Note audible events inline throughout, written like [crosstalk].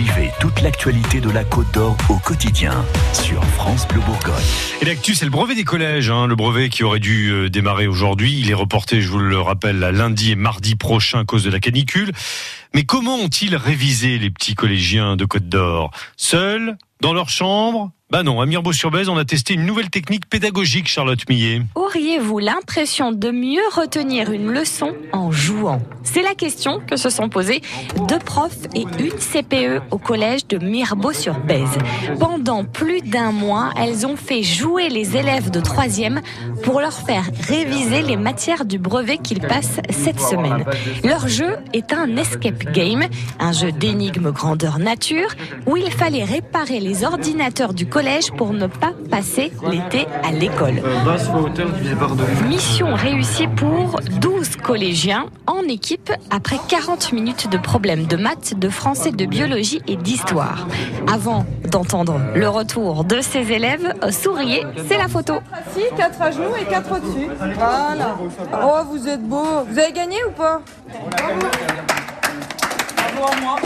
Suivez toute l'actualité de la Côte d'Or au quotidien sur France Bleu Bourgogne. Et l'actu, c'est le brevet des collèges. Hein. le brevet qui aurait dû euh, démarrer aujourd'hui. Il est reporté, je vous le rappelle, à lundi et mardi prochain à cause de la canicule. Mais comment ont-ils révisé les petits collégiens de Côte d'Or? Seuls Dans leur chambre? Bah non, à Mirbeau-sur-Bèze, on a testé une nouvelle technique pédagogique, Charlotte Millet. Auriez-vous l'impression de mieux retenir une leçon en jouant? C'est la question que se sont posées deux profs et une CPE au collège de Mirbeau-sur-Bèze. Pendant plus d'un mois, elles ont fait jouer les élèves de troisième pour leur faire réviser les matières du brevet qu'ils passent cette semaine. Leur jeu est un escape game, un jeu d'énigmes grandeur nature, où il fallait réparer les ordinateurs du collège pour ne pas passer l'été à l'école. Mission réussie pour 12 collégiens en équipe après 40 minutes de problèmes de maths, de français, de biologie et d'histoire. Avant d'entendre le retour de ces élèves, souriez, c'est la photo. Si, 4 à genoux et 4 au-dessus. Voilà. Oh, vous êtes beau. Vous avez gagné ou pas? Bravo à moi.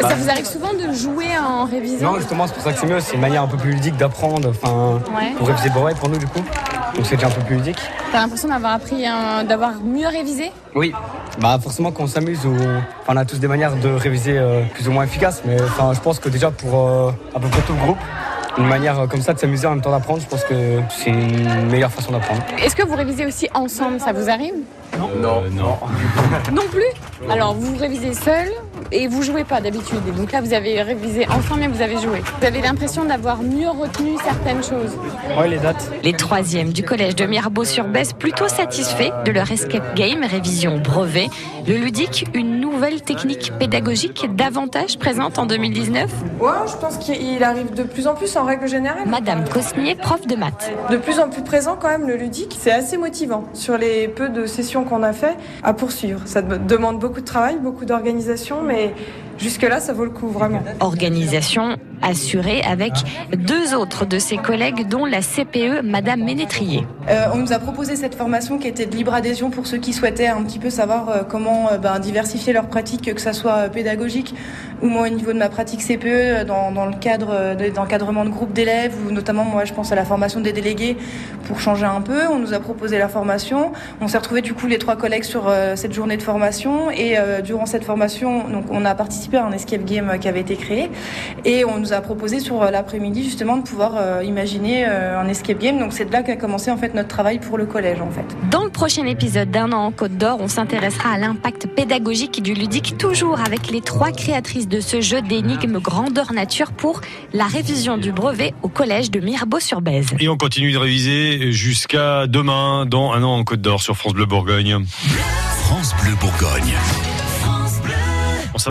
Ça vous arrive souvent de jouer en révision Non, justement, c'est pour ça que c'est mieux. C'est une manière un peu plus ludique d'apprendre, enfin, pour réviser brevet pour nous, du coup. Donc c'est déjà un peu plus ludique. T'as l'impression d'avoir appris, d'avoir mieux révisé? Oui. Bah forcément, quand on s'amuse, on a tous des manières de réviser euh, plus ou moins efficaces. Mais enfin, je pense que déjà pour euh, à peu près tout le groupe, une manière euh, comme ça de s'amuser en même temps d'apprendre, je pense que c'est une meilleure façon d'apprendre. Est-ce que vous révisez aussi ensemble? Ça vous arrive? Non. Non. non. [laughs] non plus? Alors vous révisez seul et vous jouez pas d'habitude. Donc là, vous avez révisé ensemble et vous avez joué. Vous avez l'impression d'avoir mieux retenu certaines choses. Oui, les dates. Les troisièmes du collège de Mirbeau-sur-Bèze plutôt satisfaits de leur escape game, révision brevet. Le ludique, une nouvelle technique pédagogique davantage présente en 2019 Ouais, je pense qu'il arrive de plus en plus en règle générale. Madame Cosnier, prof de maths. De plus en plus présent quand même le ludique, c'est assez motivant sur les peu de sessions qu'on a fait à poursuivre. Ça demande beaucoup de travail, beaucoup d'organisation, mais jusque-là, ça vaut le coup vraiment. Organisation assurée avec deux autres de ses collègues, dont la CPE, Madame Ménétrier. Euh, on nous a proposé cette formation qui était de libre adhésion pour ceux qui souhaitaient un petit peu savoir euh, comment euh, ben, diversifier leurs pratiques, que ça soit pédagogique ou moi au niveau de ma pratique CPE dans, dans le cadre d'encadrement de groupes d'élèves ou notamment moi je pense à la formation des délégués pour changer un peu. On nous a proposé la formation. On s'est retrouvés du coup les trois collègues sur cette journée de formation et durant cette formation donc on a participé à un escape game qui avait été créé et on nous a proposé sur l'après-midi justement de pouvoir imaginer un escape game. Donc c'est de là qu'a commencé en fait notre travail pour le collège en fait. Dans le prochain épisode d'un an en Côte d'Or, on s'intéressera à l'impact pédagogique du ludique, toujours avec les trois créatrices de ce jeu d'énigmes grandeur nature pour la révision du brevet au collège de Mirbeau-sur-Bèze. Et on continue de réviser jusqu'à demain, dans un an en Côte d'Or sur France Bleu Bourgogne. France Bleu Bourgogne.